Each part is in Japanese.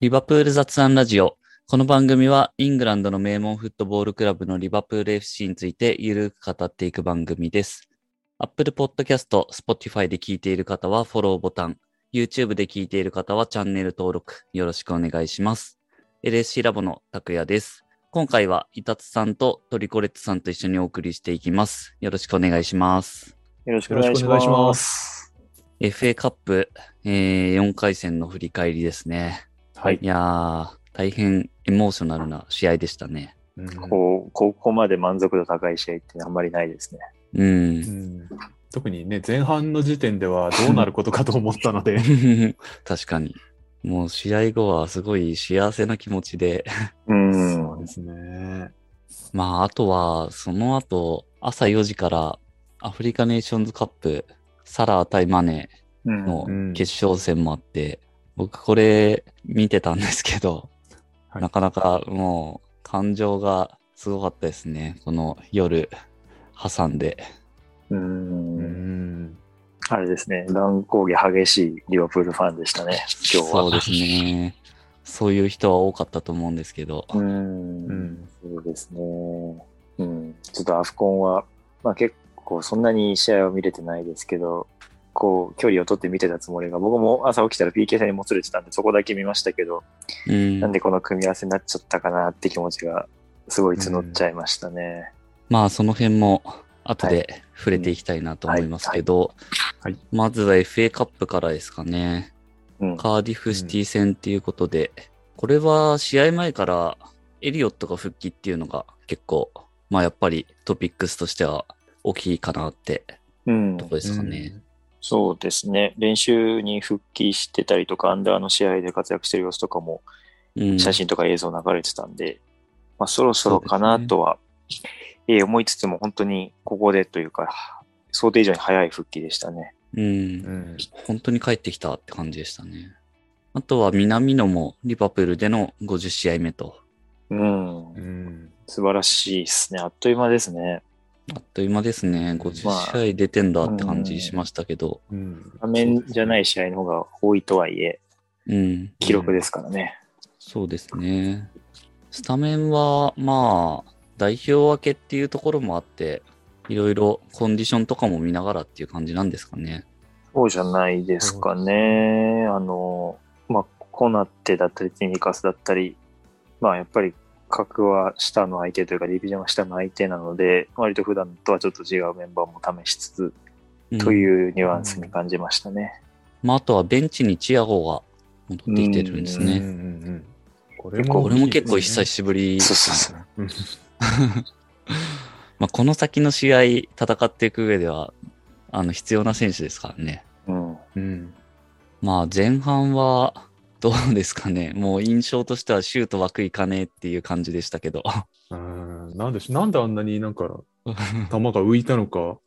リバプール雑談ラジオ。この番組はイングランドの名門フットボールクラブのリバプール FC についてゆるく語っていく番組です。Apple Podcast、Spotify で聞いている方はフォローボタン、YouTube で聞いている方はチャンネル登録よろしくお願いします。LSC ラボの拓也です。今回はイタツさんとトリコレッツさんと一緒にお送りしていきます。よろしくお願いします。よろしくよお願いしま。す。FA カップ、えー4回戦の振り返りですね。はい。いやー、大変エモーショナルな試合でしたね。うんこう、ここまで満足度高い試合ってあんまりないですね。うんう。ん特にね、前半の時点ではどうなることかと思ったので、確かに。もう試合後はすごい幸せな気持ちで。うん。そうですね。まあ、あとは、その後、朝4時からアフリカネーションズカップ、サラー対マネうんのうん決勝戦もあって、僕これ見てたんですけど、はいなかなかもう感情がすごかったですね。この夜挟んで。う。うんん。あれですね。乱高下激しいリバプールファンでしたね。今日は。そうですね。そういう人は多かったと思うんですけど。うん。うんそうですね。うん。ちょっとアフコンは、まあ結構そんなに試合は見れてないですけど、こう、距離を取って見てたつもりが、僕も朝起きたら PK 戦にもつれてたんで、そこだけ見ましたけど、うんなんでこの組み合わせになっちゃったかなって気持ちが、すごい募っちゃいましたね。まあ、その辺も後で触れていきたいなと思いますけど、はい。まずは FA カップからですかね。うん。カーディフシティ戦っていうことで、これは試合前からエリオットが復帰っていうのが結構、まあやっぱりトピックスとしては大きいかなってうんとこですかね。そうですね。練習に復帰してたりとか、アンダーの試合で活躍してる様子とかも、うん。写真とか映像流れてたんで、まあそろそろかなとは、えー思いつつも本当にここでというか、想定以上に早い復帰でしたね。うん。うん。本当に帰ってきたって感じでしたね。あとは南野もリバプールでの50試合目と、うん。うん。素晴らしいですね。あっという間ですね。あっという間ですね。ま50あ試合出てんだって感じしましたけど、うん。画面じゃない試合の方が多いとはいえ、うん。記録ですからね。そうですね。スタメンは、まあ、代表分けっていうところもあって、いろいろコンディションとかも見ながらっていう感じなんですかね。そうじゃないですかね。あの、まあ、コナッテだったり、ティニカスだったり、まあ、やっぱり格は下の相手というか、ディビジョンは下の相手なので、割と普段とはちょっと違うメンバーも試しつつ、とう。いうニュアンスに感じましたね。まあ、あとはベンチにチアゴが戻ってきてるんですうん。うん。うね。ん。これも結構久しぶり。そうそうそう。うん まあ、この先の試合、戦っていく上では、あの、必要な選手ですからね。うん。うん。まあ、前半は、どうですかね。もう印象としてはシュート枠いかねえっていう感じでしたけど。うんなんでし、なんであんなになんか 球が浮いたのか。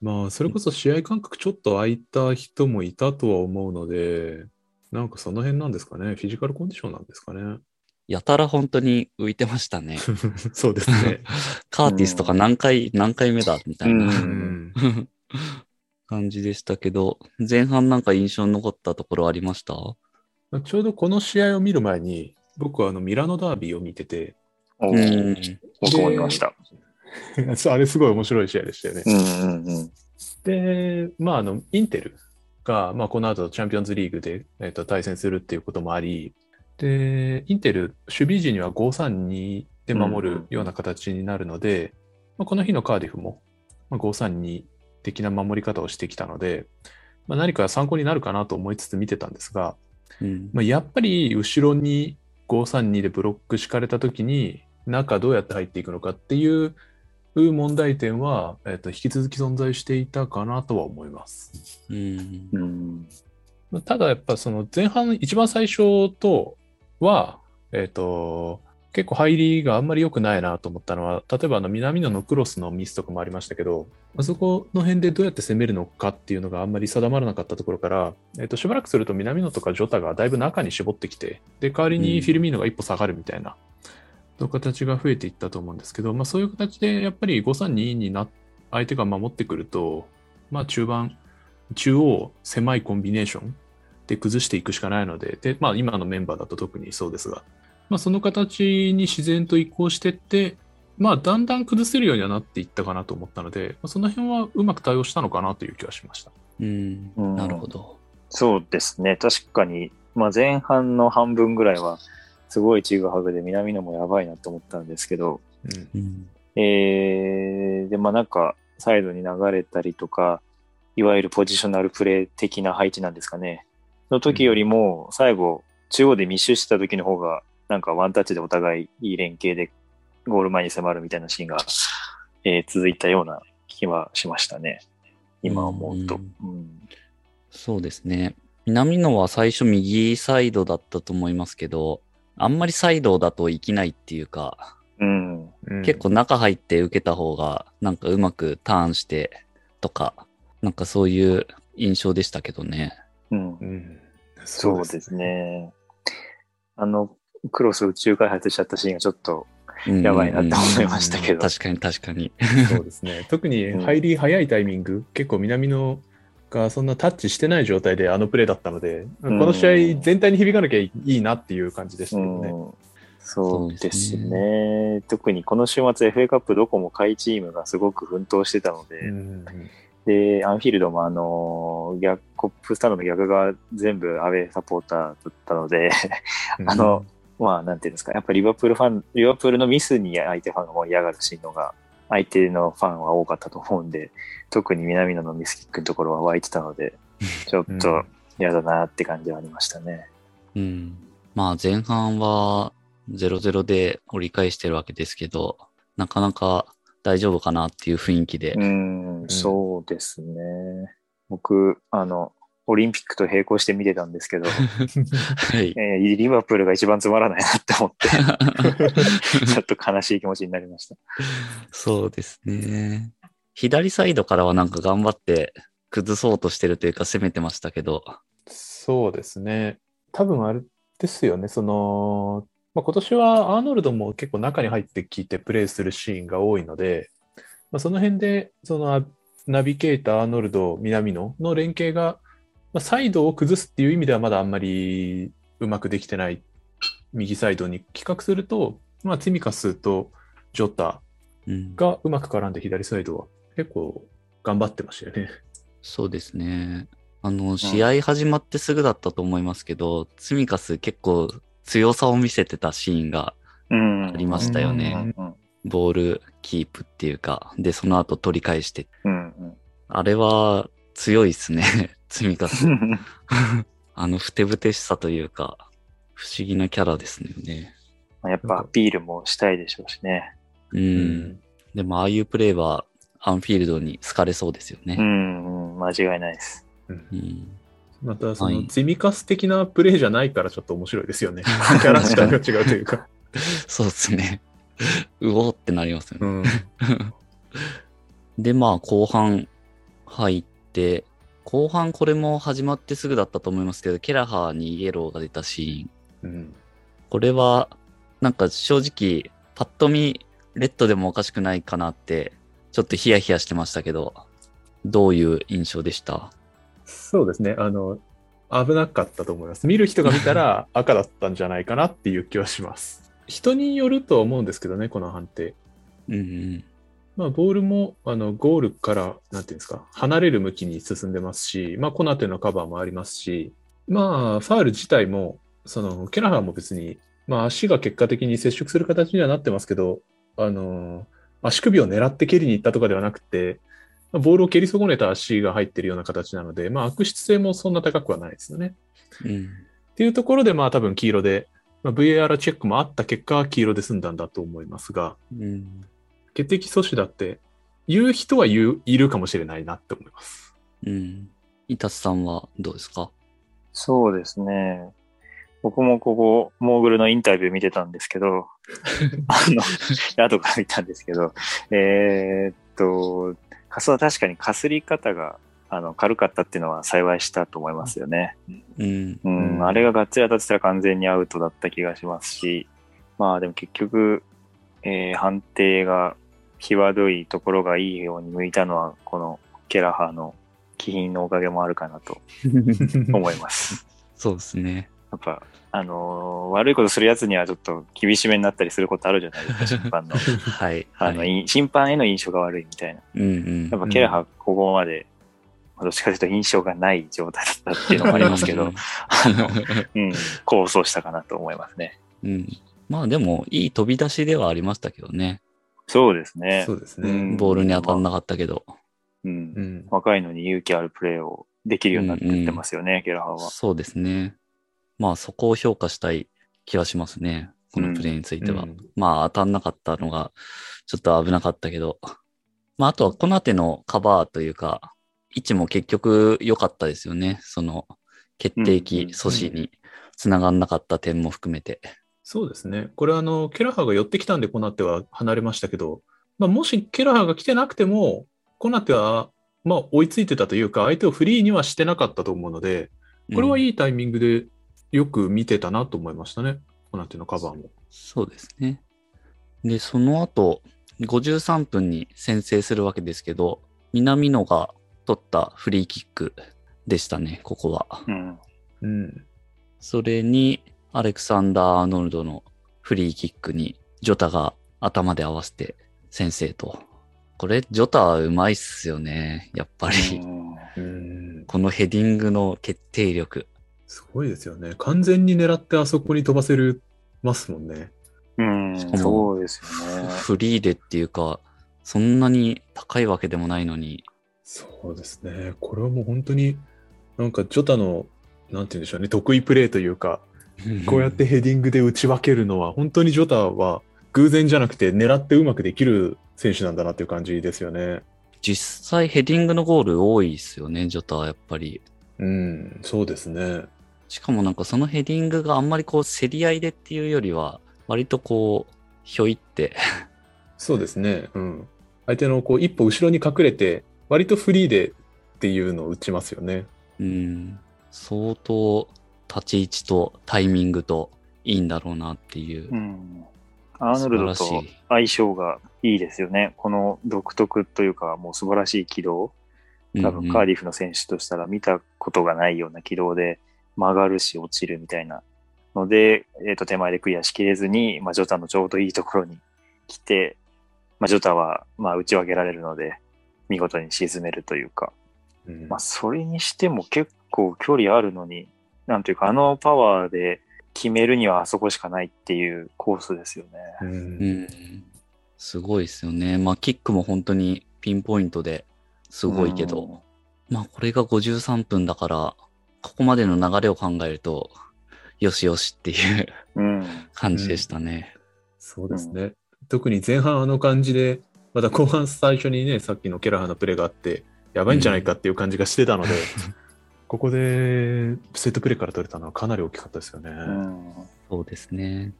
まあ、それこそ試合感覚ちょっと空いた人もいたとは思うので、なんかその辺なんですかね。フィジカルコンディションなんですかね。やたら本当に浮いてましたね。そうですね。カーティスとか何回、何回目だみたいな。感じでしたけど、前半なんか印象に残ったところありました？ちょうどこの試合を見る前に、僕はあのミラノダービーを見てて。僕も見ました。あれすごい面白い試合でしたよね。うんうんうん。で、まあ、あの、インテルが、まあ、この後チャンピオンズリーグで、えっと対戦するっていうこともあり、で、インテル、守備時には5-3-2で守るような形になるので、まあ、この日のカーディフも、まあ、5-3-2的な守り方をしてきたので、まあ、何か参考になるかなと思いつつ見てたんですが、うんまあ、やっぱり後ろに532でブロック敷かれたときに中どうやって入っていくのかっていう問題点は、えっと引き続き存在していたかなとは思います。うんうん。まあただやっぱその前半一番最初とは、えっと結構入りがあんまり良くないなと思ったのは例えばあの南野のクロスのミスとかもありましたけどあそこの辺でどうやって攻めるのかっていうのがあんまり定まらなかったところから、えっとしばらくすると南野とかジョタがだいぶ中に絞ってきてで代わりにフィルミーノが一歩下がるみたいな、の形が増えていったと思うんですけど、まあ、そういう形でやっぱり532にな相手が守ってくると、まあ、中盤中央狭いコンビネーションで崩していくしかないので、で、まあ今のメンバーだと特にそうですが、まあその形に自然と移行していって、まあだんだん崩せるようにはなっていったかなと思ったので、まあ、その辺はうまく対応したのかなという気はしました。うん。うんなるほど。そうですね。確かに、まあ、前半の半分ぐらいは、すごいちぐはぐで南野もやばいなと思ったんですけど、うんうん。えー、で、まあなんか、サイドに流れたりとか、いわゆるポジショナルプレー的な配置なんですかね。の時よりも、最後、中央で密集してた時の方が、なんかワンタッチでお互いいい連携でゴール前に迫るみたいなシーンが、えー続いたような気はしましたね。今思うと。うんそうですね。南野は最初右サイドだったと思いますけど、あんまりサイドだと生きないっていうか、うん。うん結構中入って受けた方が、なんかうまくターンしてとか、なんかそういう印象でしたけどね。うんう。んそうです。ね。あの、クロス宇宙開発しちゃったシーンがちょっとうんやばいなって思いましたけど。確かに確かに。そうですね。特にうん入り早いタイミング、結構南野がそんなタッチしてない状態であのプレーだったので、うんこの試合全体に響かなきゃいいなっていう感じでしたけどね。うんそうですね。特にこの週末 FA カップどこも下位チームがすごく奮闘してたので、うんで、アンフィールドもあの、逆、コップスタンドの逆側全部アウェーサポーターだったので、あの、まあ、なんていうんですか、やっぱリバプールファン、リバプールのミスに相手ファンが盛り上がるシーンのが、相手のファンは多かったと思うんで、特に南野のミスキックのところは湧いてたので、ちょっうんと嫌だなって感じはありましたね。うん。まあ前半は0-0で折り返してるわけですけど、なかなか大丈夫かなっていう雰囲気で。うん、そうですね。僕、あの、オリンピックと並行して見てたんですけど、はい。えーリバプールが一番つまらないなって思って、ちょっと悲しい気持ちになりました。そうですね。左サイドからはなんか頑張って崩そうとしてるというか攻めてましたけど。そうですね。多分あれですよね。その、まあ、今年はアーノルドも結構中に入ってきてプレーするシーンが多いので、まあ、その辺で、そのナビゲーター、アーノルド、南野の連携が、まあ、サイドを崩すっていう意味ではまだあんまりうまくできてない右サイドに比較すると、まあ、ティミカスとジョタうん、がうまく絡んで左サイドは結構頑張ってましたよね。そうですね。あの、試合始まってすぐだったと思いますけど、ツミカス結構強さを見せてたシーンがうん。ありましたよね。うんボールキープっていうか、で、その後取り返して。うんあれは強いですね、ツミカスう。ん。あの、ふてぶてしさというか、不思議なキャラですね。まあやっぱアピールもしたいでしょうしね。うん。うんでも、ああいうプレーは、アンフィールドに好かれそうですようね。ん、うん、間違いないです。うん。また、その、はいツィミカス的なプレーじゃないからちょっと面白いですよね。キャラ自体が違うというか。そうですね。うおーってなりますよね。うん。で、まあ、後半入って、後半これも始まってすぐだったと思いますけど、ケラハーにイエローが出たシーン。うん。これは、なんか正直、パッと見、レッドでもおかしくないかなって、ちょっとヒヤヒヤしてましたけど、どういう印象でした？そうですね。あの、危なかったと思います。見る人が見たら 赤だったんじゃないかなっていう気はします。人によるとは思うんですけどね、この判定。うんうん。まあ、ボールも、あの、ゴールから、なんていうんですか、離れる向きに進んでますし、まあ、コナテのカバーもありますし、まあ、ファール自体も、その、ケラハーも別に、まあ、足が結果的に接触する形にはなってますけど、あの、足首を狙って蹴りに行ったとかではなくて、ボールを蹴り損ねた足が入ってるような形なので、まあ、悪質性もそんな高くはないですよね。うん。っていうところで、まあ、多分黄色で、まあ、VAR チェックもあった結果、黄色で済んだんだと思いますが、うん。血液阻止だって言う人は言ういるかもしれないなって思います。うん。イタスさんはどうですか？そうですね。僕もここ、モーグルのインタビュー見てたんですけど、あの、後から見たんですけど、えーっと、かすは確かにかすり方があの軽かったっていうのは幸いしたと思いますよね。うん。うん、うんあれががっつり当たってたら完全にアウトだった気がしますし、まあでも結局、えー判定が際どいところがいいように向いたのは、このケラハーの気品のおかげもあるかなと 思います。そうですね。やっぱ、あのー悪いことするやつにはちょっと厳しめになったりすることあるじゃないですか、審判の。はい。あの、はい、い審判への印象が悪いみたいな。うんうん。やっぱケラハ、ここまで、まあどっちかというと印象がない状態だったっていうのもありますけど、あの、うん、構想したかなと思いますね。うん。まあでも、いい飛び出しではありましたけどね。そうですね。そうですね。うんボールに当たんなかったけど。うんう。ん。若いのに勇気あるプレーをできるようになってってますよね、ケラハは。そうですね。まあそこを評価したい気はしますね。このプレーについては。うんまあ当たんなかったのがちょっと危なかったけど。まああとはコナテのカバーというか、位置も結局良かったですよね。その決定機うん阻止に繋がんなかった点も含めて。そうですね。これあの、ケラハが寄ってきたんでコナテは離れましたけど、まあ、もしケラハが来てなくても、コナテは、まあ、追いついてたというか、相手をフリーにはしてなかったと思うので、これはいい、いタイミングでよく見てたなと思いましたね。コナテのカバーも。そうですね。で、その後、53分に先制するわけですけど、南野が取ったフリーキックでしたね、ここは。うん。うん。それに、アレクサンダー・アーノルドのフリーキックに、ジョタが頭で合わせて先制と。これ、ジョタはうまいっすよね、やっぱり。このヘディングの決定力。すごいですよね。完全に狙ってあそこに飛ばせるますもんね。うん、そうですよね。フリーでっていうか、そんなに高いわけでもないのに。そうですね。これはもう本当に、なんかジョタの、なんて言うんでしょうね、得意プレーというか、こうやってヘディングで打ち分けるのは、本当にジョタは偶然じゃなくて狙ってうまくできる選手なんだなっていう感じですよね。実際ヘディングのゴール多いですよね、ジョタはやっぱり。うん、そうですね。しかもなんかそのヘディングがあんまりこう競り合いでっていうよりは、割とこう、ひょいって、そうですね。うん。相手のこう一歩後ろに隠れて、割とフリーでっていうのを打ちますよね。うん、相当立ち位置とタイミングといいんだろうなっていう。うん。アーノルドと相性がいいですよね。この独特というか、もう素晴らしい軌道。多分カーディフの選手としたら見たことがないような軌道で曲がるし落ちるみたいなので、えっ、と手前でクリアしきれずに、まあ、ジョタのちょうどいいところに来て、まあ、ジョタはまあ打ち分けられるので、見事に沈めるというか、うんまあ、それにしても結構距離あるのに、なんというか、あのパワーで決めるにはあそこしかないっていうコースですよね。うんうん、すごいですよね。まあキックも本当にピンポイントですごいけど、まあこれが53分だから、ここまでの流れを考えると、よしよしっていううん。うん。感じでしたね。そうですね。特に前半あの感じで、また後半最初にね、さっきのケラハのプレーがあって、やばいんじゃないかっていう感じがしてたので、ここでセットプレーから取れたのはかなり大きかったですよね。うんそうですね。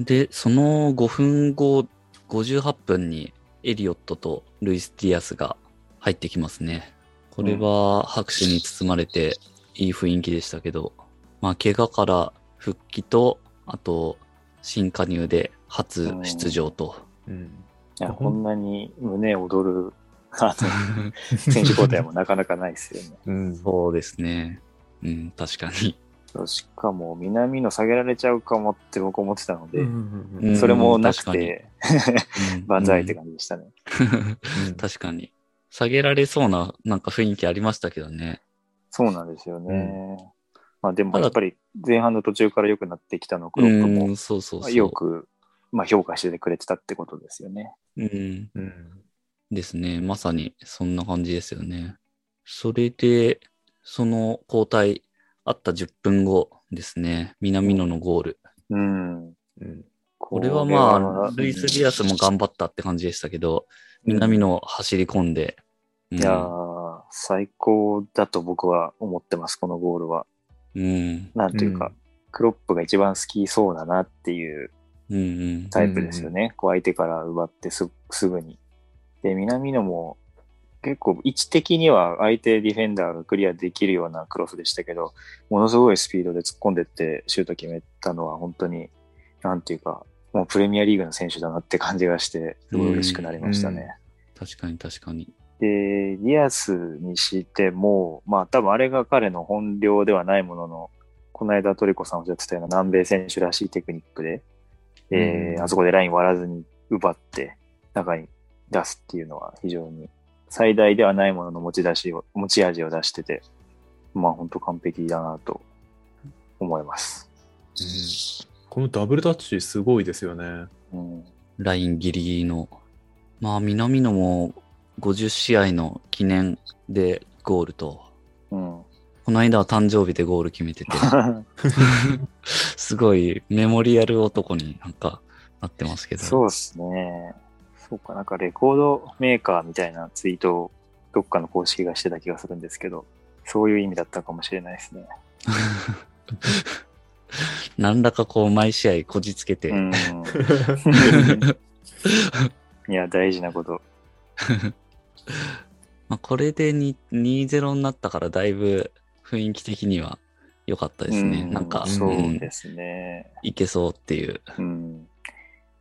で、その5分後、58分にエリオットとルイス・ディアスが入ってきますね。これは拍手に包まれていい雰囲気でしたけど、まあ怪我から復帰と、あと新加入で初出場と。うんいや、こんなに胸躍る、あの、選手交代もなかなかないですよね。うんそうですね。うん、確かに。しかも、南の下げられちゃうかもって僕思ってたので、うんうんそれもなくて、うん万歳って感じでしたね。うん 確かに。下げられそうななんか雰囲気ありましたけどね。そうなんですよね。まあでもやっぱり前半の途中から良くなってきたのをクロップうもん、そうそうそう。よく、まあ、評価してくれてたってことですよね。うん。うんですね。まさにそんな感じですよね。それで、その交代あった10分後ですね。南野のゴール。うん。うんこれはまあ、ルイス・ディアスも頑張ったって感じでしたけど、南野走り込んで、うんいやー、最高だと僕は思ってます、このゴールは。うん。なんというか、うんクロップが一番好きそうだなっていううんうん。タイプですよね。こう相手から奪ってすすぐに。で、南野も結構位置的には相手ディフェンダーがクリアできるようなクロスでしたけど、ものすごいスピードで突っ込んでってシュート決めたのは本当に、なんていうか、もうプレミアリーグの選手だなって感じがして、すごい嬉しくなりましたね。確かに確かに。で、ディアスにしても、まあ多分あれが彼の本領ではないものの、この間トリコさんおっしゃってたような南米選手らしいテクニックで、えーうんあそこでライン割らずに奪って中に出すっていうのは非常に最大ではないものの持ち出しを、持ち味を出してて、まあ本当完璧だなと思います。このダブルタッチすごいですよね。うん。ラインギリギリの。まあ、南野も50試合の記念でゴールと、うん。この間は誕生日でゴール決めてて、すごいメモリアル男になんかなってますけど。そうですね。そうか、なんかレコードメーカーみたいなツイートをどっかの公式がしてた気がするんですけど、そういう意味だったかもしれないですね。何らかこう毎試合こじつけて、うん。いや、大事なこと。まあこれで2 2-0になったからだいぶ雰囲気的には良かったですね。うんなんか、そううんですね。いけそうっていう。うん。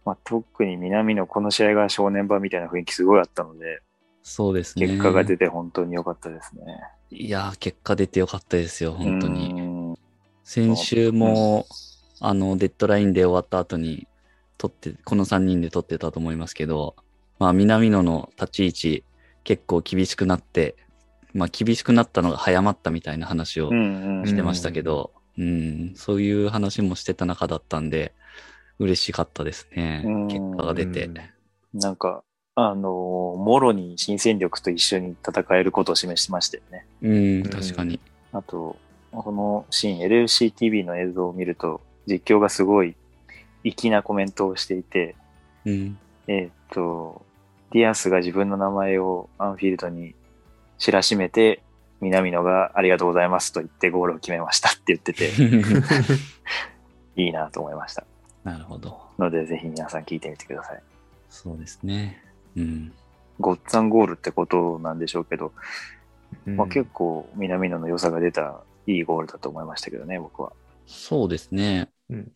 まあ、特に南のこの試合が正念場みたいな雰囲気すごいあったので、そうですね。結果が出て本当に良かったですね。いやー、結果出てよかったですよ、本当に。に。先週も、あの、デッドラインで終わった後に、撮って、この3人で撮ってたと思いますけど、まあ、南野の立ち位置、結構厳しくなって、まあ、厳しくなったのが早まったみたいな話を。してましたけど、うん、そういう話もしてた中だったんで、嬉しかったですねう。ん結果が出てうん。なんか、あのーもろに新戦力と一緒に戦えることを示しましたよね。うん、確かに。あと、このシーン、 LFCTV の映像を見ると、実況がすごい粋なコメントをしていて、うん。えーっと、ディアスが自分の名前をアンフィールドに知らしめて、南野がありがとうございますと言ってゴールを決めましたって言ってて、いいなと思いました。なるほど。ので、ぜひ皆さん聞いてみてください。そうですね。うん。ごっつぁんゴールってことなんでしょうけど、まあ、うん結構南野の良さが出たいいゴールだと思いましたけどね、僕は。そうですね。うん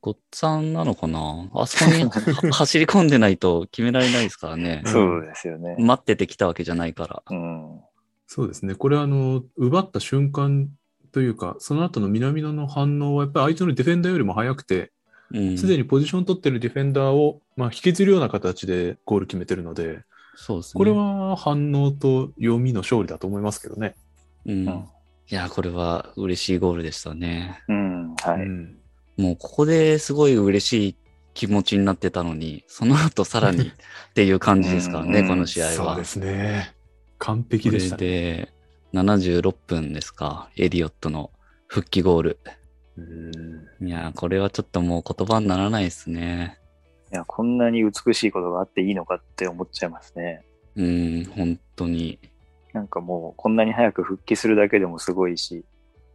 ごっつぁんなのかな？あそこには 走り込んでないと決められないですからね。う んそうですよね。待っててきたわけじゃないから。うん。そうですね。これあの、奪った瞬間というか、その後の南野の反応はやっぱり相手のディフェンダーよりも早くて、うん。すでにポジション取ってるディフェンダーを、まあ、引きずるような形でゴール決めてるので、そうですね。これは反応と読みの勝利だと思いますけどね。うん。うんいや、これは嬉しいゴールでしたね。うん。はい。うんもうここですごい嬉しい気持ちになってたのに、その後さらにっていう感じですからね、うんこの試合は。そうですね。完璧これでしたね。で、76分ですか、エリオットの復帰ゴール。うんいや、これはちょっともう言葉にならないですね。いや、こんなに美しいことがあっていいのかって思っちゃいますね。うん、本当に。なんかもう、こんなに早く復帰するだけでもすごいし、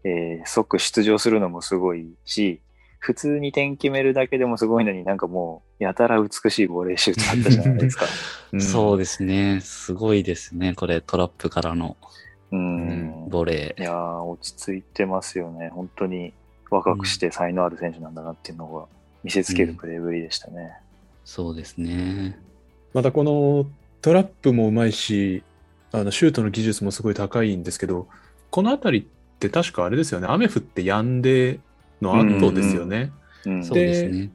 えー即出場するのもすごいし、普通に点決めるだけでもすごいのになんかもう、やたら美しいボレーシュートだったじゃないですか。そうですね。すごいですね。これ、トラップからのうん。ボレいやー、落ち着いてますよね。本当に若くして才能ある選手なんだなっていうのが見せつけるプレーぶりでしたね。そうですね。またこのトラップもうまいし、あのシュートの技術もすごい高いんですけど、このあたりって確かあれですよね、雨降って止んでの後ですよね。うん。そうですね。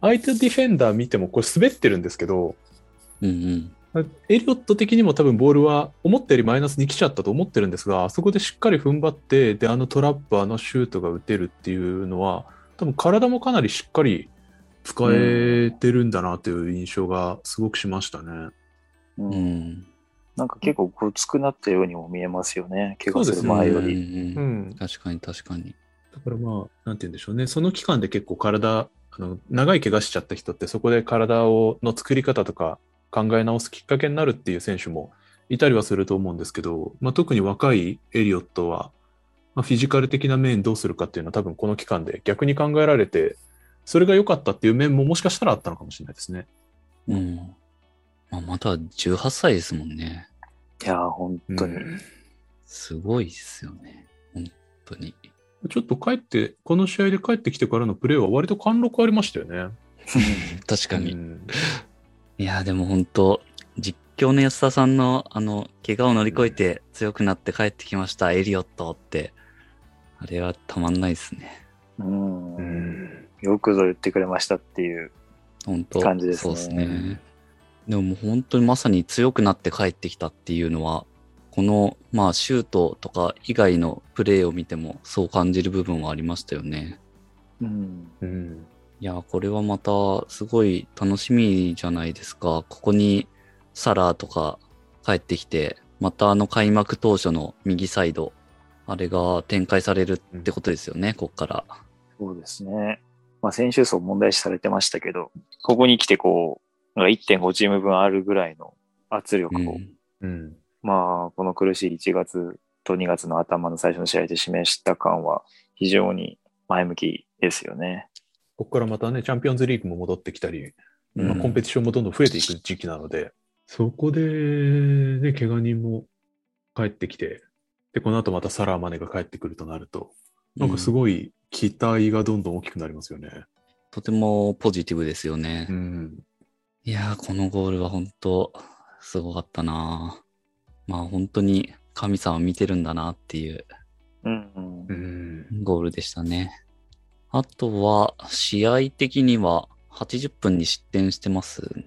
相手ディフェンダー見てもこれ滑ってるんですけど、うんうん。エリオット的にも多分ボールは思ったよりマイナスに来ちゃったと思ってるんですが、あそこでしっかり踏ん張って、で、あのトラップ、あのシュートが打てるっていうのは、多分体もかなりしっかり使えてるんだなという印象がすごくしましたね。うんうん。なんか結構ごつくなったようにも見えますよね。怪我する前より。ううんん。確かに確かに。だからまあ、なんて言うんでしょうね。その期間で結構体、あの長い怪我しちゃった人ってそこで体をの作り方とか考え直すきっかけになるっていう選手もいたりはすると思うんですけど、まあ、特に若いエリオットは、まあ、フィジカル的な面どうするかっていうのは多分この期間で逆に考えられて、それが良かったっていう面ももしかしたらあったのかもしれないですね。うん。まあ、まだ18歳ですもんね。いやー、本当に。うんすごいですよね。本当に。ちょっと帰って、この試合で帰ってきてからのプレーは割と貫禄ありましたよね。確かに。うんいや、でも本当実況の安田さんの、あの、怪我を乗り越えて強くなって帰ってきました、エリオットって。あれはたまんないですね。うん。うん。よくぞ言ってくれましたっていう。本当感じですねそうですね。でももう本当にまさに強くなって帰ってきたっていうのは、この、まあ、シュートとか以外のプレーを見てもそう感じる部分はありましたよね。うん。うん。いや、これはまたすごい楽しみじゃないですか。ここにサラーとか帰ってきて、またあの開幕当初の右サイド、あれが展開されるってことですよね、こっから。そうですね。まあ、選手層問題視されてましたけど、ここに来てこう、なんか1.5チーム分あるぐらいの圧力を、うんうん。まあ、この苦しい1月と2月の頭の最初の試合で示した感は非常に前向きですよね。ここからまたね、チャンピオンズリーグも戻ってきたり、まあ、うんコンペティションもどんどん増えていく時期なので、そこで、ね、怪我人も帰ってきて、で、この後またサラーマネが帰ってくるとなると、なんかすい。ごい期待がどんどん大きくなりますよね。とてもポジティブですよね。うん。いやー、このゴールは本当すごかったなまあ本当に神様見てるんだなっていううん、うんう。ん。ゴールでしたね。あとは、試合的には80分に失点してます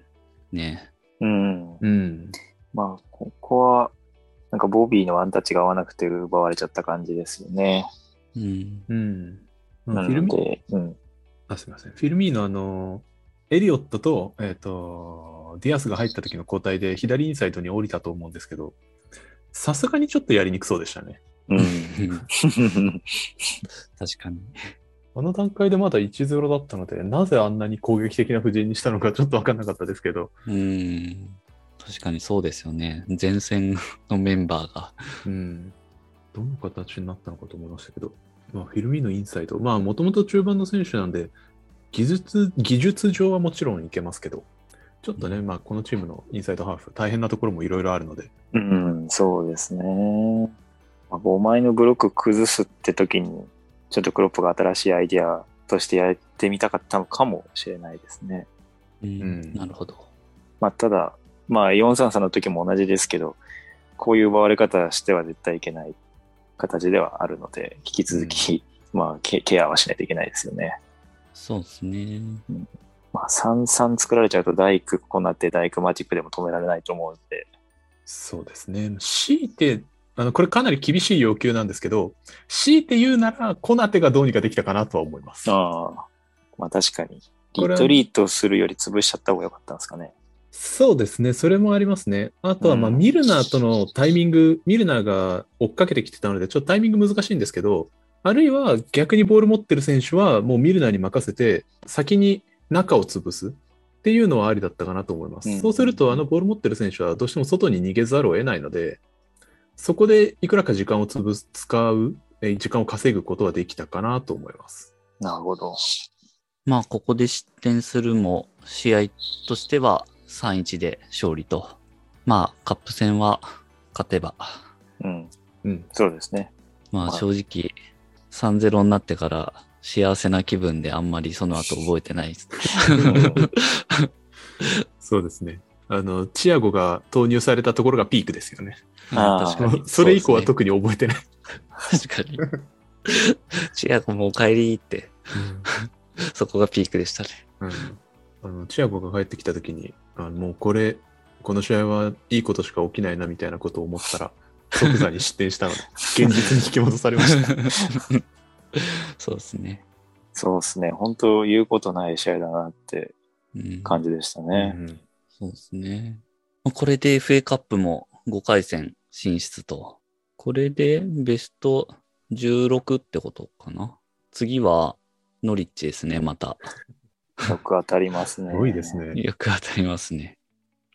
ね。うん。うん。まあ、ここは、なんかボビーのワンタッチが合わなくて奪われちゃった感じですよね。うん。うん。まなあフィルミので、うん。あ、すみません。フィルミーノあの、エリオットと、えっ、と、ディアスが入った時の交代で左インサイドに降りたと思うんですけど、さすがにちょっとやりにくそうでしたね。うん。確かに。あの段階でまだ1-0だったので、なぜあんなに攻撃的な布陣にしたのかちょっとわかんなかったですけど、うん。確かにそうですよね。前線のメンバーが。うん。どの形になったのかと思いましたけど、まあ、フィルミーのインサイド、まあ、もともと中盤の選手なんで、技術、技術上はもちろんいけますけど、ちょっとね、まあ、このチームのインサイドハーフ、大変なところもいろいろあるので、うん、そうですね。まあ、5枚のブロック崩すって時に、ちょっとクロップが新しいアイディアとしてやってみたかったのかもしれないですね。うんうんなるほど。まあ、ただ、まあ、433の時も同じですけど、こういう奪われ方しては絶対いけない形ではあるので、引き続き、まあケ、ケアはしないといけないですよね。そうですね。まあ、3-3作られちゃうと大工こうなって大工マジックでも止められないと思うので、そうですね。強いて、あの、これかなり厳しい要求なんですけど、強いて言うなら、コナテがどうにかできたかなとは思います。ああ、まあ確かに。リトリートするより潰しちゃった方が良かったんですかね。そうですね。それもありますね。あとは、まあ、うんミルナーとのタイミング、ミルナーが追っかけてきてたので、ちょっとタイミング難しいんですけど、あるいは逆にボール持ってる選手はもうミルナーに任せて、先に中を潰すっていうのはありだったかなと思います。うんそうすると、あのボール持ってる選手はどうしても外に逃げざるを得ないので、そこでいくらか時間を潰す、使う、え時間を稼ぐことはできたかなと思います。なるほど。まあ、ここで失点するも、試合としては3-1で勝利と。まあ、カップ戦は勝てば。うん。うん。そうですね。まあ、はい正直、3-0になってから幸せな気分であんまりその後覚えてないです。そうですね。あの、チアゴが投入されたところがピークですよね。あー確かに。それ以降は特に覚えてない。確かに。チアゴもう帰りって、そこがピークでしたね。うんあのチアゴが帰ってきたときにあの、もうこれ、この試合はいいことしか起きないなみたいなことを思ったら、即座に失点したので、現実に引き戻されました。そうですね。そうですね。本当言うことない試合だなってうん感じでしたね。うんそうですね。まあこれで FA カップも5回戦進出と。これでベスト16ってことかな。次はノリッチですね、また。よく当たりますね。すごいです。ね。よく当たりますね。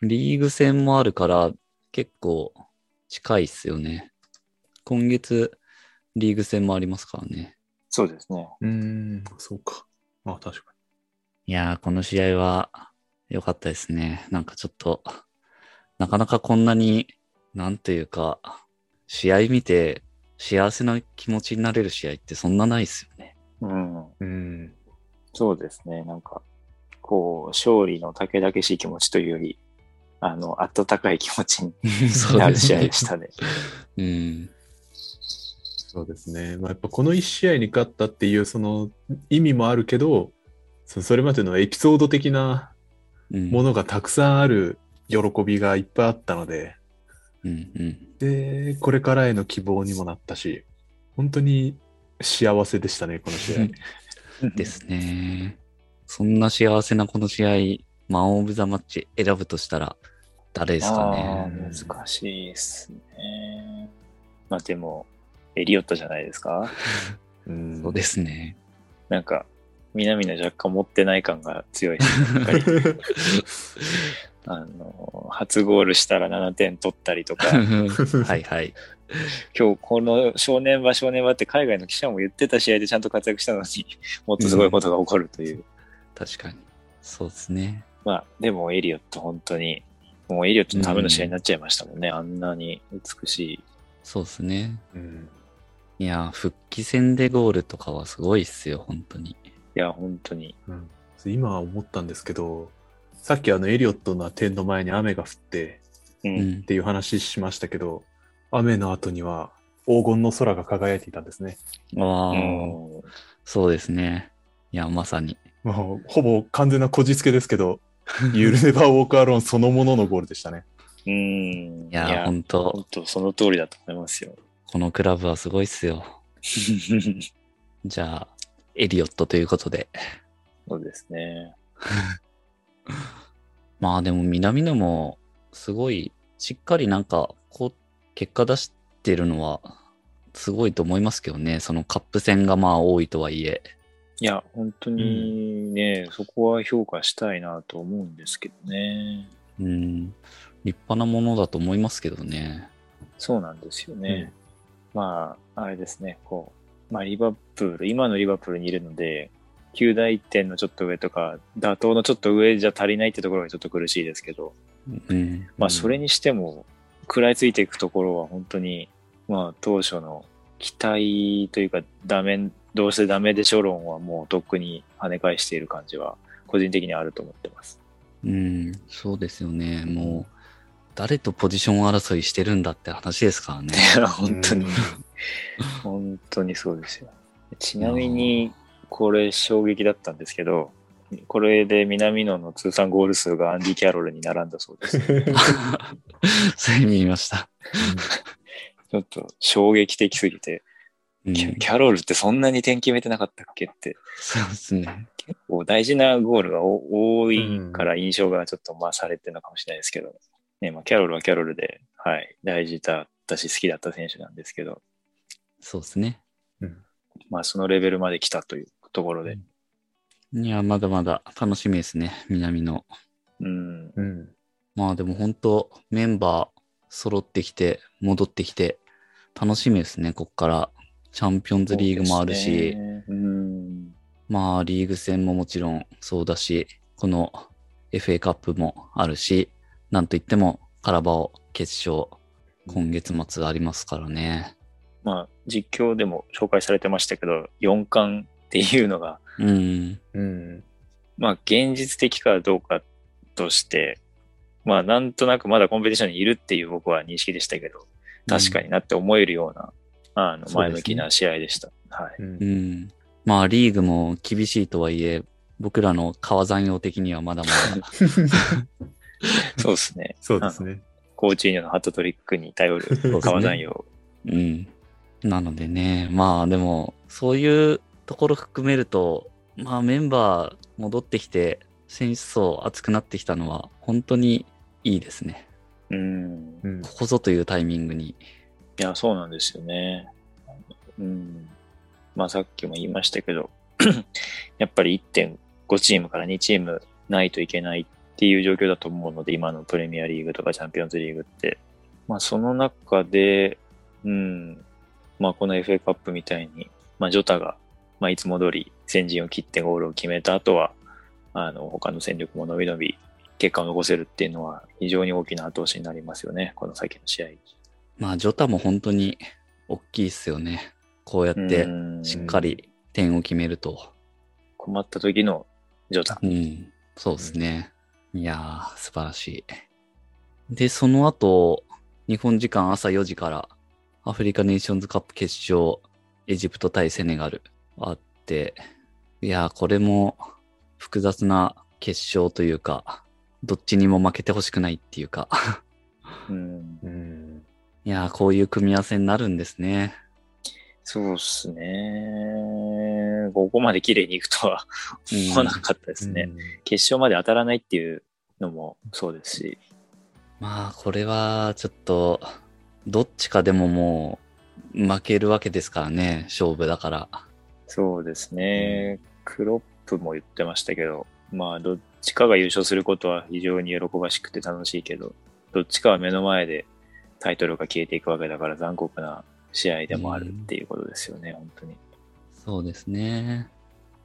リーグ戦もあるから結構近いっすよね。今月リーグ戦もありますからね。そうですね。うーん、そうか。まあ確かいやー、この試合は良かったですね。なんかちょっと、なかなかこんなに、なんというか、試合見て幸せな気持ちになれる試合ってそんなないっすよね。うん。に。うん。そうですね。なんか、こう、勝利の竹々しい気持ちというより、あの、温かい気持ちにそ うなる試合でしたね。うん。そうですね。まあ、やっぱこの1試合に勝ったっていうその意味もあるけど、そそれまでのエピソード的なうんものがたくさんある喜びがいっぱいあったので、うんうん。で、これからへの希望にもなったし、本当に幸せでしたね、この試合。ですね。そんな幸せなこの試合、マン・オブ・ザ・マッチ選ぶとしたら、誰ですかあね。ー難しいですね。まあでも、エリオットじゃないですか？う んそうですね。なんか、南の若干持ってない感が強い あの、初ゴールしたら7点取ったりとか、はいはい。今日この正念場正念場って海外の記者も言ってた試合でちゃんと活躍したのにもっとすごいことが起こるという。確かに。そうですね。まあでもエリオット本当に、もうエリオットのための試合になっちゃいましたもんね。あんなに美しい。そうですね。うんいや、復帰戦でゴールとかはすごいっすよ、本当に。いや、本当に。うん今思ったんですけど、さっきあのエリオットの点の前に雨が降ってう。うんんっ。ていう話しましたけど、雨の後には黄金の空が輝いていたんですね。ああ、うんそうですね。いや、まさに。もうほぼ完全なこじつけですけど、ユルネバーウォークアローンそのもののゴールでしたね。うん。いや、本当本当その通りだと思いますよ。このクラブはすごいっすよ。じゃあ、エリオットということで。そうですね。まあでも南野もすごいしっかりなんかこう結果出してるのはすごいと思いますけどね。そのカップ戦がまあ多いとはいえ。いや、本当にね、そこは評価したいなと思うんですけどね。うん。立派なものだと思いますけどね。そうなんですよね。まあ、あれですね、こう、まあ、リバプール、今のリバプールにいるので、9大点のちょっと上とか、打倒のちょっと上じゃ足りないってところがちょっと苦しいですけど、うん。まあ、それにしても、食らいついていくところは本当に、まあ、当初の期待というか、ダメ、どうせダメでしょ論はもうとっくに跳ね返している感じは、個人的にはあると思ってます。うん。そうですよね。もう、誰とポジション争いしてるんだって話ですからね。いや、本当に、本当にそうですよ。ちなみに、これ衝撃だったんですけど、これで南野の通算ゴール数がアンディ・キャロルに並んだそうです。それ見ました。ちょっと衝撃的すぎて、うん、キャロルってそんなに点決めてなかったっけって、そうですね。結構大事なゴールがお多いから印象がちょっと増されてるのかもしれないですけど、ね、まあ、キャロルはキャロルで、はい、大事だったし好きだった選手なんですけど、そうですね。まあそのレベルまで来たというところで、いや、まだまだ楽しみですね。南の。うん、うん。まあでも本当メンバー揃ってきて、戻ってきて、楽しみですね、こっから。チャンピオンズリーグもあるし、うん、まあリーグ戦ももちろんそうだし、この FA カップもあるし、なんといってもカラバオ決勝、今月末ありますからね。まあ実況でも紹介されてましたけど、4冠っていうのが、うん。うん。まあ現実的かどうかとして、まあなんとなくまだコンペティションにいるっていう僕は認識でしたけど、確かになって思えるような、あの前向きな試合でした。はい。うんうん。まあリーグも厳しいとはいえ、僕らの川山用的にはまだまだ。そうですね。そうですね。コーチーニョのハットトリックに頼る川山用。うん。なのでね、まあでも、そういうところ含めると、まあメンバー戻ってきて、選手層熱くなってきたのは、本当にいいですね。うん。うんここぞというタイミングに。いや、そうなんですよね。うん。まあさっきも言いましたけど、やっぱり1.5チームから2チームないといけないっていう状況だと思うので、今のプレミアリーグとかチャンピオンズリーグって。まあその中で、うん、まあこの FA カップみたいに、まあジョタが、まあいつも通り先陣を切ってゴールを決めた後は、あの、他の戦力も伸び伸び結果を残せるっていうのは非常に大きな後押しになりますよね、この先の試合。まあジョタも本当に大きいっすよね。こうやってうんしっかり点を決めると。困った時のジョタ。うん。そうですね。いやー、素晴らしい。で、その後、日本時間朝4時から、アフリカネーションズカップ決勝、エジプト対セネガルあって、いやー、これも複雑な決勝というか、どっちにも負けてほしくないっていうか、うん。うん。いやー、こういう組み合わせになるんですね。そうっすね。ここまで綺麗にいくとはうん思わなかったですね。決勝まで当たらないっていうのもそうですし。まあ、これはちょっと、どっちかでももう負けるわけですからね、勝負だから。そうですね。クロップも言ってましたけど、まあ、どっちかが優勝することは非常に喜ばしくて楽しいけど、どっちかは目の前でタイトルが消えていくわけだから残酷な試合でもあるっていうことですよね、本当に。そうですね。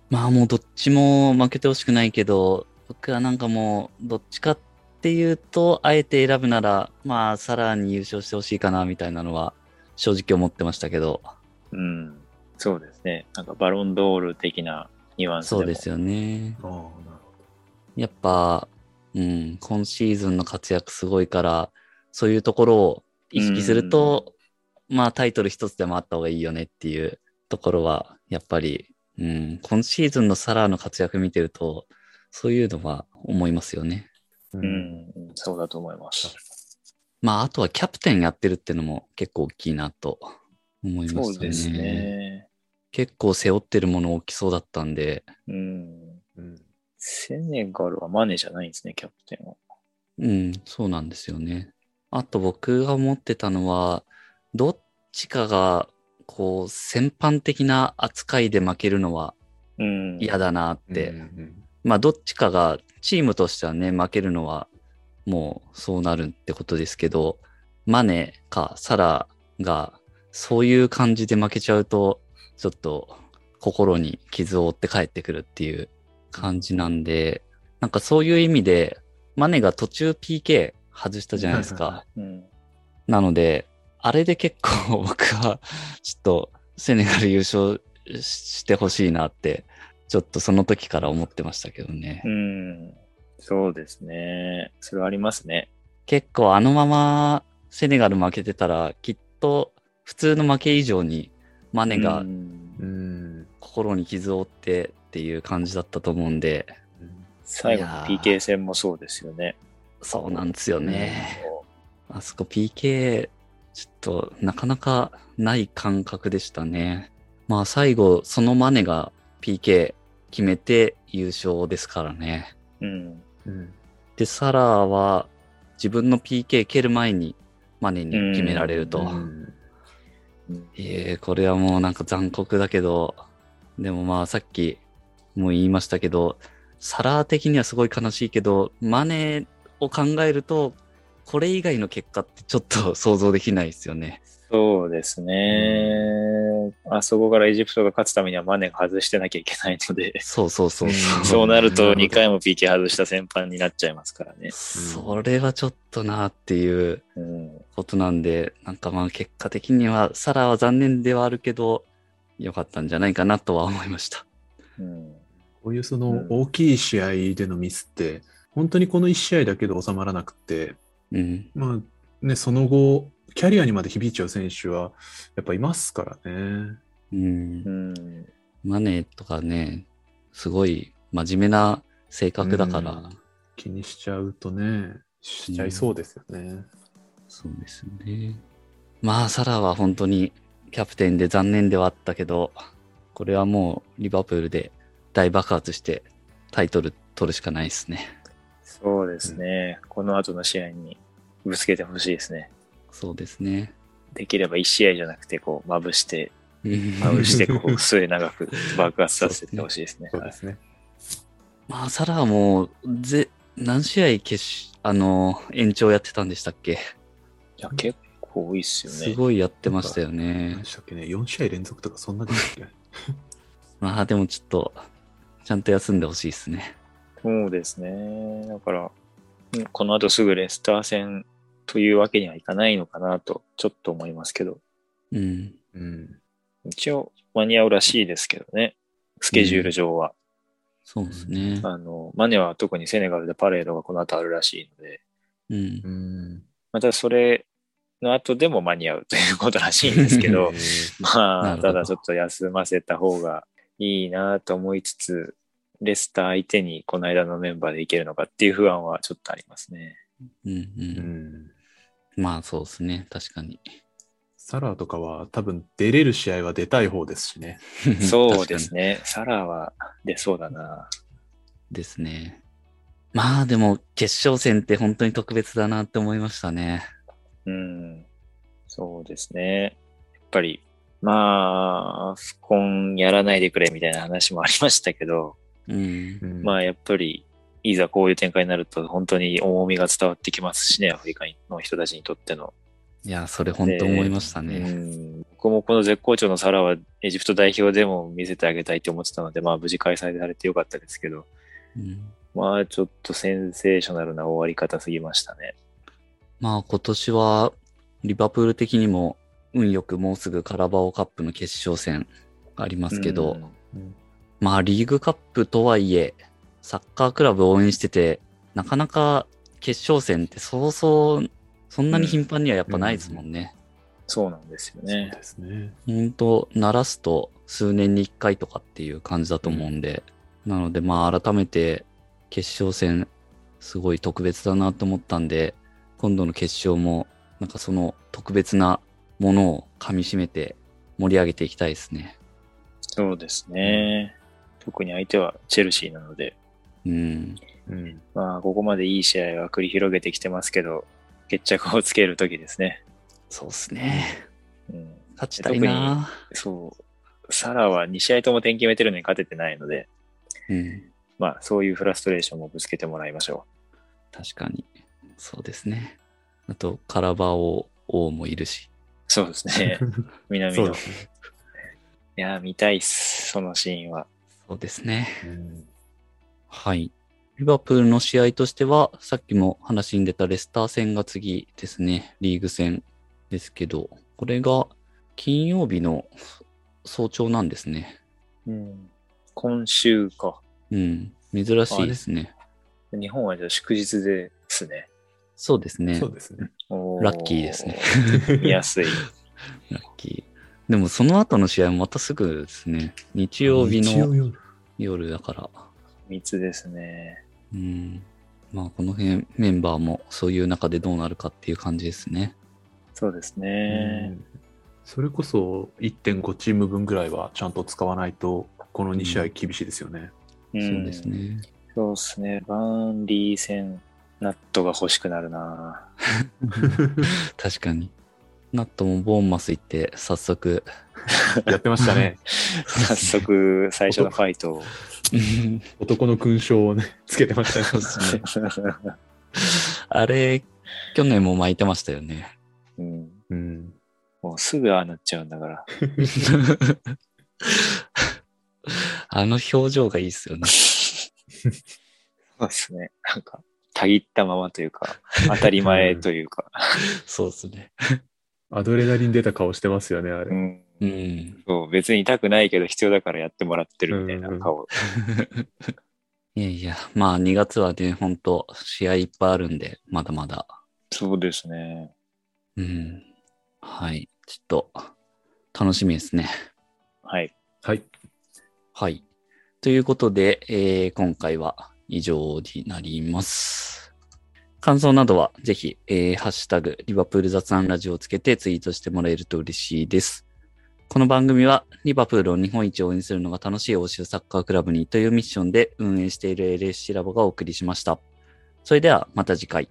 まあもうどっちも負けてほしくないけど、僕はなんかもうどっちかっていうと、あえて選ぶなら、まあさらに優勝してほしいかなみたいなのは正直思ってましたけど、うん。そうですね。なんかバロンドール的なニュアンスでもそうですよね。ああ、なるほやっぱ、うん、今シーズンの活躍すごいから、そういうところを意識すると、まあタイトル一つでもあった方がいいよねっていうところは、やっぱり、うん、今シーズンのサラーの活躍見てると、そういうのは思いますよね。ど。う。ん、そうだと思います。まああとはキャプテンやってるってのも結構大きいなと思いますよね。そうですね。結構背負ってるもの大きそうだったんで、うん。うん。セネガルはマネじゃないんですね、キャプテンは。うん、そうなんですよね。あと僕が思ってたのは、どっちかが、こう、戦犯的な扱いで負けるのはうん。嫌だなって。うんまあ、どっちかが、チームとしてはね、負けるのは、もうそうなるってことですけど、マネかサラが、そういう感じで負けちゃうと、ちょっと、心に傷を負って帰ってくるっていう感じなんで、なんかそういう意味で、マネが途中 PK 外したじゃないですか。うん。なので、あれで結構僕は、ちょっと、セネガル優勝してほしいなって、ちょっとその時から思ってましたけどね。うん。そうですね。それはありますね。結構あのままセネガル負けてたら、きっと普通の負け以上にマネがうんうん。心に傷を負ってっていう感じだったと思うんで、最後の PK 戦もそうですよね。そうなんですよね。あそこ PK、ちょっとなかなかない感覚でしたね。まあ最後、そのマネが PK 決めて優勝ですからね。うん。うん。で、サラーは自分の PK 蹴る前にマネに決められると。うんうんええこれはもうなんか残酷だけど、でもまあさっきも言いましたけど、サラー的にはすごい悲しいけど、マネを考えると、これ以外の結果ってちょっと想像できないですよね。そうですね。あそこからエジプトが勝つためにはマネが外してなきゃいけないので、そうそうそうそう。うんそうなるとなるほど2回も PK 外した戦犯になっちゃいますからね。それはちょっとなっていううん。ことなんで、なんかまあ結果的にはサラーは残念ではあるけど、良かったんじゃないかなとは思いました。うん。こういうそうのん大きい試合でのミスって、本当にこの1試合だけで収まらなくて、うん。まあね、その後、キャリアにまで響いちゃう選手はやっぱいますからね。うんう。ん。マネとかね、すごい真面目な性格だから、うん気にしちゃうとね、しちゃいそうですよね。そうですよね。まあ、サラは本当にキャプテンで残念ではあったけど、これはもうリバプールで大爆発してタイトル取るしかないですね。そうですね。この後の試合にぶつけてほしいですね。そうですね。できれば1試合じゃなくて、こう、まぶして、ままぶして、こう、末長く 爆発させてほしいですね。そうですね。まあ、サラはもう、ぜ、何試合決し、あの、延長やってたんでしたっけ？いや、結構多いっすよね。すごいやってましたよね何で。したっけね、4試合連続とかそんなでしたっけ？まあ、でもちょっと、ちゃんと休んでほしいですね。そうですね。だから、うんこの後すぐレスター戦というわけにはいかないのかなと、ちょっと思いますけど、うん。うん。一応間に合うらしいですけどね。スケジュール上は。そうですね。あの、マネは特にセネガルでパレードがこの後あるらしいので、うんう。ん。またそれの後でも間に合うということらしいんですけど、まあ、ただちょっと休ませた方がいいなと思いつつ、レスター相手にこの間のメンバーでいけるのかっていう不安はちょっとありますね。うんう。うんん。まあそうですね。確かに。サラーとかは多分出れる試合は出たい方ですしね。そうですね。サラは出そうだな。ですね。まあでも決勝戦って本当に特別だなって思いましたね。うん。そうですね。やっぱり、まあ、フコンやらないでくれみたいな話もありましたけど、うん。うんまあやっぱり、いざこういう展開になると本当に重みが伝わってきますしね、アフリカの人たちにとっての。いや、それ本当思いましたうね。ん。僕もこの絶好調のサラはエジプト代表でも見せてあげたいって思ってたので、まあ無事開催されてよかったですけど、うんまあちょっとセンセーショナルな終わり方すぎましたね。まあ今年はリバプール的にも運よくもうすぐカラバオカップの決勝戦ありますけど、うんうんまあリーグカップとはいえ、サッカークラブを応援してて、なかなか決勝戦ってそうそう、そんなに頻繁にはやっぱないですもんね。そうなんですよそうね。ですね。ほんと、鳴らすと数年に一回とかっていう感じだと思うんで、なのでまあ改めて決勝戦すごい特別だなと思ったんで、今度の決勝もなんかその特別なものを噛み締めて盛り上げていきたいですね。そうですね。特に相手はチェルシーなので、うん。うん。まあここまでいい試合は繰り広げてきてますけど、決着をつけるときですね。そうっすね。うん。勝ちたいなそう。サラは2試合とも点決めてるのに勝ててないので、うん。まあそういうフラストレーションもぶつけてもらいましょ確かに。そうですね。あと、カラバオ王もいるし。う。そうですね。南の。い。や、見たいっす、そのシーンは。そうですね。うんはい。リバプールの試合としては、さっきも話に出たレスター戦が次ですね。リーグ戦ですけど、これが金曜日の早朝なんですね。うん。今週か。うん。珍しいですね。日本はじゃあ祝日ですね。そうですね。そうですね。おラッキーですね。見やすい。ラッキー。でもその後の試合もまたすぐですね。日曜日の夜だから。密ですね。うん。まあこの辺メンバーもそういう中でどうなるかっていう感じですね。そうですうね。んそれこそ1.5チーム分ぐらいはちゃんと使わないと、この2試合厳しいですよね。うんそうです。ね。そうですね。バーンリー戦、ナットが欲しくなるな 確かに。ナットもボーンマス行って早速。やってましたね。早速、最初のファイトを。男の勲章をね、つけてましたね。あれ、去年も巻いてましたよね。うん、うん。もうすぐああなっちゃうんだから。あの表情がいいっすよね。そうですね。なんか、たぎったままというか、当たり前というか。そうですね。アドレナリン出た顔してますよね、あれ。うん。うん。そう、別に痛くないけど必要だからやってもらってるみたいな顔。いやいや、まあ2月はね、ほんと試合いっぱいあるんで、まだまだ。そうですね。うん。はい。ちょっと、楽しみですね。はい。はい。はい。ということで、えー今回は以上になります。感想などはぜひ、えーハッシュタグ、リバプール雑談ラジオをつけてツイートしてもらえると嬉しいです。この番組は、リバプールを日本一応援するのが楽しい欧州サッカークラブにというミッションで運営している LSC ラボがお送りしました。それではまた次回。